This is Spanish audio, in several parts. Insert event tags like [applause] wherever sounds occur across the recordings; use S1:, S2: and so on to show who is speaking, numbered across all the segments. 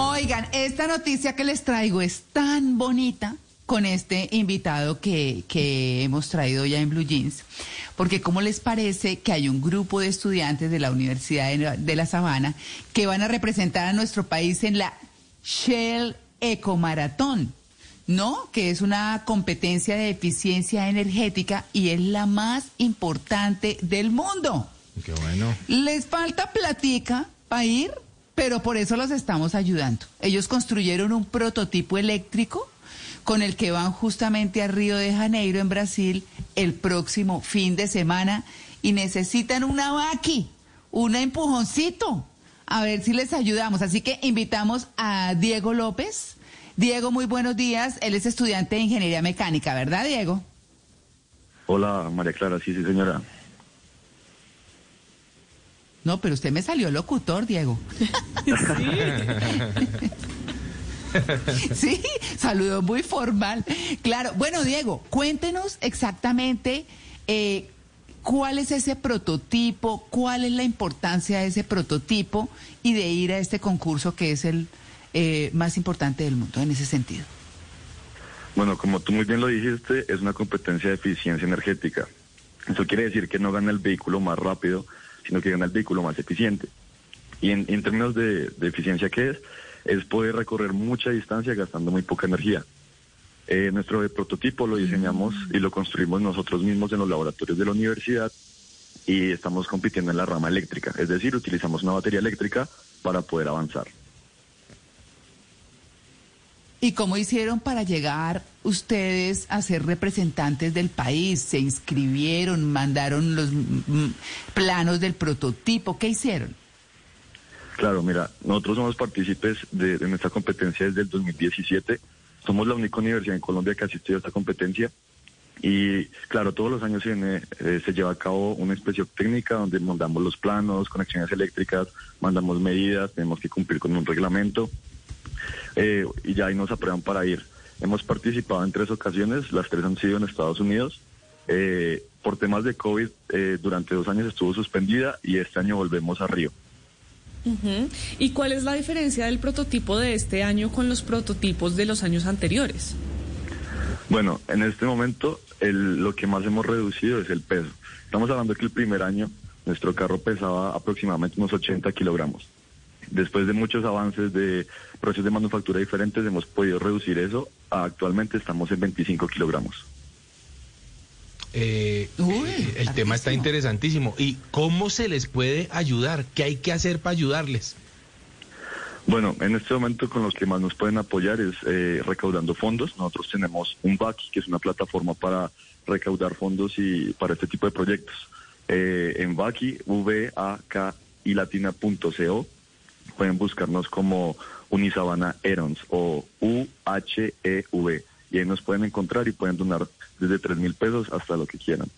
S1: Oigan, esta noticia que les traigo es tan bonita con este invitado que, que hemos traído ya en Blue Jeans, porque ¿cómo les parece que hay un grupo de estudiantes de la Universidad de, de La Sabana que van a representar a nuestro país en la Shell Ecomaratón? ¿no? Que es una competencia de eficiencia energética y es la más importante del mundo.
S2: Qué bueno.
S1: Les falta platica para ir, pero por eso los estamos ayudando. Ellos construyeron un prototipo eléctrico con el que van justamente a Río de Janeiro, en Brasil, el próximo fin de semana y necesitan una vaqui, un empujoncito. A ver si les ayudamos. Así que invitamos a Diego López. Diego, muy buenos días. Él es estudiante de ingeniería mecánica, ¿verdad, Diego?
S3: Hola, María Clara, sí, sí, señora.
S1: No, pero usted me salió locutor, Diego. Sí. [laughs] sí, saludo muy formal. Claro, bueno, Diego, cuéntenos exactamente eh, cuál es ese prototipo, cuál es la importancia de ese prototipo y de ir a este concurso que es el eh, más importante del mundo en ese sentido.
S3: Bueno, como tú muy bien lo dijiste, es una competencia de eficiencia energética. Eso quiere decir que no gana el vehículo más rápido, sino que gana el vehículo más eficiente. Y en, en términos de, de, eficiencia, ¿qué es? Es poder recorrer mucha distancia gastando muy poca energía. Eh, nuestro prototipo lo diseñamos y lo construimos nosotros mismos en los laboratorios de la universidad y estamos compitiendo en la rama eléctrica, es decir, utilizamos una batería eléctrica para poder avanzar.
S1: ¿Y cómo hicieron para llegar ustedes a ser representantes del país? ¿Se inscribieron? ¿Mandaron los planos del prototipo? ¿Qué hicieron?
S3: Claro, mira, nosotros somos partícipes de, nuestra competencia desde el 2017. Somos la única universidad en Colombia que asistió a esta competencia. Y claro, todos los años se, eh, se lleva a cabo una inspección técnica donde mandamos los planos, conexiones eléctricas, mandamos medidas, tenemos que cumplir con un reglamento. Eh, y ya ahí nos aprueban para ir. Hemos participado en tres ocasiones, las tres han sido en Estados Unidos. Eh, por temas de COVID, eh, durante dos años estuvo suspendida y este año volvemos a Río.
S4: Uh -huh. ¿Y cuál es la diferencia del prototipo de este año con los prototipos de los años anteriores?
S3: Bueno, en este momento el, lo que más hemos reducido es el peso. Estamos hablando que el primer año nuestro carro pesaba aproximadamente unos 80 kilogramos. Después de muchos avances de procesos de manufactura diferentes, hemos podido reducir eso. Actualmente estamos en 25 kilogramos.
S2: Eh, Uy, el tema está interesantísimo. ¿Y cómo se les puede ayudar? ¿Qué hay que hacer para ayudarles?
S3: Bueno, en este momento con los que más nos pueden apoyar es eh, recaudando fondos. Nosotros tenemos un VAC, que es una plataforma para recaudar fondos y para este tipo de proyectos. Eh, en VACI, v a k y latina.co pueden buscarnos como Unisabana Erons o U-H-E-V. Y ahí nos pueden encontrar y pueden donar desde tres mil pesos hasta lo que quieran.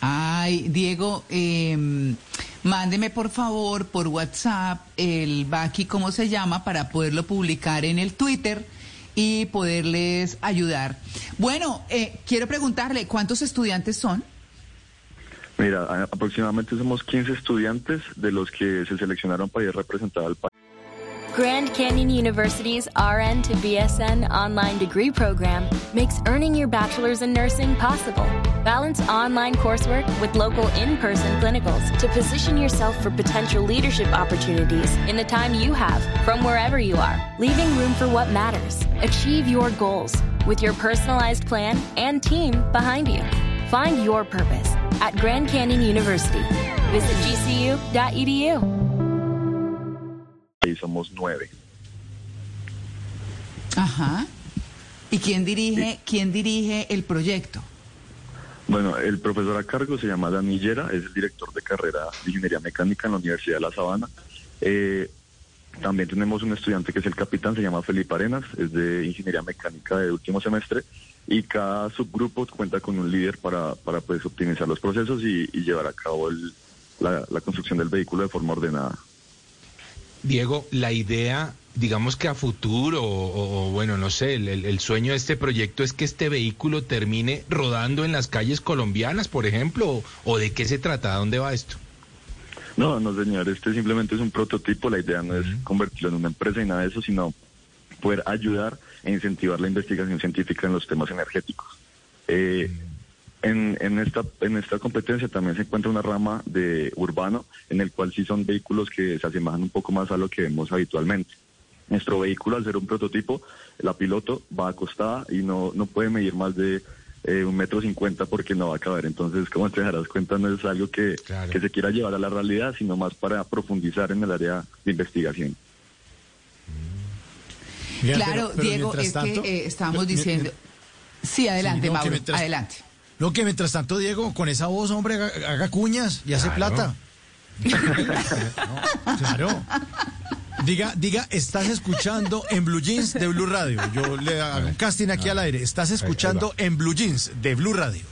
S1: Ay, Diego, eh, mándeme por favor por WhatsApp el Baki, ¿cómo se llama? Para poderlo publicar en el Twitter y poderles ayudar. Bueno, eh, quiero preguntarle, ¿cuántos estudiantes son?
S3: Mira, aproximadamente somos 15 estudiantes de los que se seleccionaron para ir representar al país.
S5: Grand Canyon University's RN to BSN online degree program makes earning your bachelor's in nursing possible. Balance online coursework with local in person clinicals to position yourself for potential leadership opportunities in the time you have from wherever you are, leaving room for what matters. Achieve your goals with your personalized plan and team behind you. Find your purpose at Grand Canyon University. Visit gcu.edu.
S3: Y somos nueve.
S1: Ajá. ¿Y quién dirige, sí. quién dirige el proyecto?
S3: Bueno, el profesor a cargo se llama Dani Llera, es el director de carrera de Ingeniería Mecánica en la Universidad de La Sabana. Eh, también tenemos un estudiante que es el capitán, se llama Felipe Arenas, es de Ingeniería Mecánica de último semestre y cada subgrupo cuenta con un líder para, para pues, optimizar los procesos y, y llevar a cabo el, la, la construcción del vehículo de forma ordenada.
S2: Diego, la idea, digamos que a futuro, o, o bueno, no sé, el, el, sueño de este proyecto es que este vehículo termine rodando en las calles colombianas, por ejemplo, o, o de qué se trata, ¿a dónde va esto?
S3: No, no, señor, este simplemente es un prototipo. La idea no es convertirlo en una empresa ni nada de eso, sino poder ayudar e incentivar la investigación científica en los temas energéticos. Eh, en, en, esta, en esta competencia también se encuentra una rama de urbano, en el cual sí son vehículos que se asemejan un poco más a lo que vemos habitualmente. Nuestro vehículo, al ser un prototipo, la piloto va acostada y no, no puede medir más de eh, un metro cincuenta porque no va a caber. Entonces, como te darás cuenta, no es algo que,
S2: Claro.
S3: que se quiera llevar a la realidad, sino más para profundizar en el área de investigación.
S6: Mira,
S1: claro,
S6: pero- pero
S1: Diego, es
S6: tanto-
S1: que eh,
S6: mi-
S1: diciendo... Sí, adelante,
S6: Sí, no, que
S1: Mauro,
S6: mientras-
S1: adelante.
S6: Lo que mientras tanto, Diego, con esa voz, hombre, haga, haga cuñas y hace
S2: Claro.
S6: plata. [laughs] No, claro. Diga, diga, estás escuchando en Blue Jeans de Blue Radio. Yo le hago un casting aquí al aire. Estás escuchando en Blue Jeans de Blue Radio.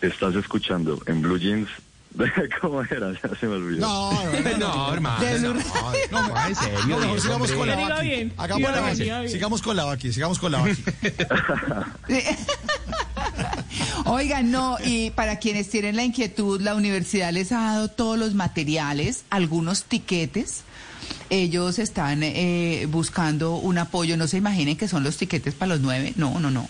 S3: Estás escuchando en Blue Jeans. [laughs] ¿Cómo era? [laughs] Ya se me olvidó.
S6: No, no,
S2: No, hermano. No, no, no, en serio.
S6: No, sigamos con la Hagamos
S4: bien.
S6: Sigamos con la Baki, sigamos con la Baki. [laughs]
S1: Oigan, no, y para quienes tienen la inquietud, la universidad les ha dado todos los materiales, algunos tiquetes. Ellos están eh, buscando un apoyo, no se imaginen que son los tiquetes para los nueve, no, no, no.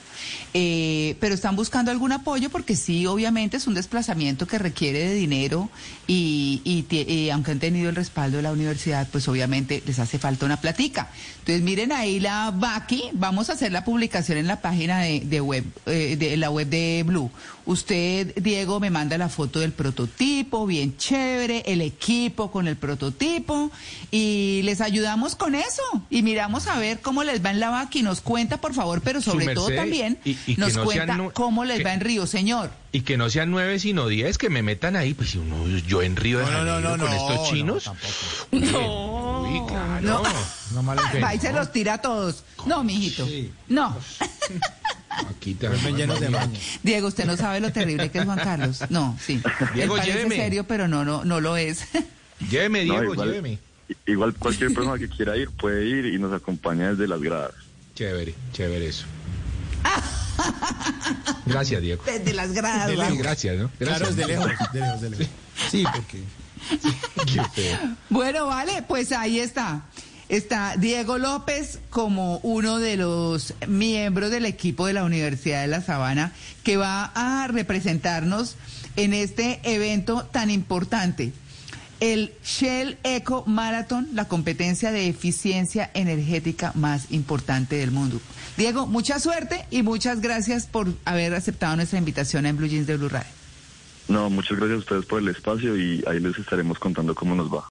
S1: Eh, pero están buscando algún apoyo porque sí, obviamente es un desplazamiento que requiere de dinero y, aunque han tenido el respaldo de la universidad, pues obviamente les hace falta una platica. Entonces miren ahí la Baki, vamos a hacer la publicación en la página de, de web, eh, de la web de Blue. Usted, Diego, me manda la foto del prototipo, bien chévere, el equipo con el prototipo y les ayudamos con eso y miramos a ver cómo les va en la Baki. Nos cuenta, por favor, pero sobre todo también
S2: y- y
S1: nos
S2: no
S1: cuenta
S2: sean
S1: cómo les
S2: que-
S1: va en Río, señor.
S2: Y que no sean nueve sino diez, que me metan ahí, pues si uno, yo en Río de
S6: No, no, no,
S2: Janeiro
S6: no,
S2: con
S6: no,
S2: estos
S6: no,
S2: chinos.
S6: tampoco.
S4: No.
S2: Uy, claro.
S1: No.
S6: No
S2: Ok.
S1: Va y se los tira a todos. No, mijito.
S6: Sí.
S1: No.
S2: Aquí también.
S6: llenos de maña.
S1: Diego, usted no sabe lo terrible que es Juan Carlos. No, sí.
S2: Diego,
S1: Él parece
S2: lléveme.
S1: serio, pero no, no, no lo es.
S2: Lléveme,
S3: No,
S2: Diego,
S3: igual,
S2: lléveme.
S3: igual cualquier persona que [laughs] quiera ir puede ir y nos acompaña desde las gradas.
S2: Chévere, chévere eso. [laughs] Gracias, Diego.
S1: Desde las gradas.
S6: De
S2: Sí, gracias, ¿no?
S6: Claro,
S2: Gracias.
S6: es de lejos, de lejos, de lejos. Sí, porque... [laughs]
S2: Qué feo.
S1: Bueno, vale, pues ahí está. Está Diego López como uno de los miembros del equipo de la Universidad de La Sabana que va a representarnos en este evento tan importante. El Shell Eco Marathon, la competencia de eficiencia energética más importante del mundo. Diego, mucha suerte y muchas gracias por haber aceptado nuestra invitación en Blue Jeans de Blue Radio.
S3: No, muchas gracias a ustedes por el espacio y ahí les estaremos contando cómo nos va.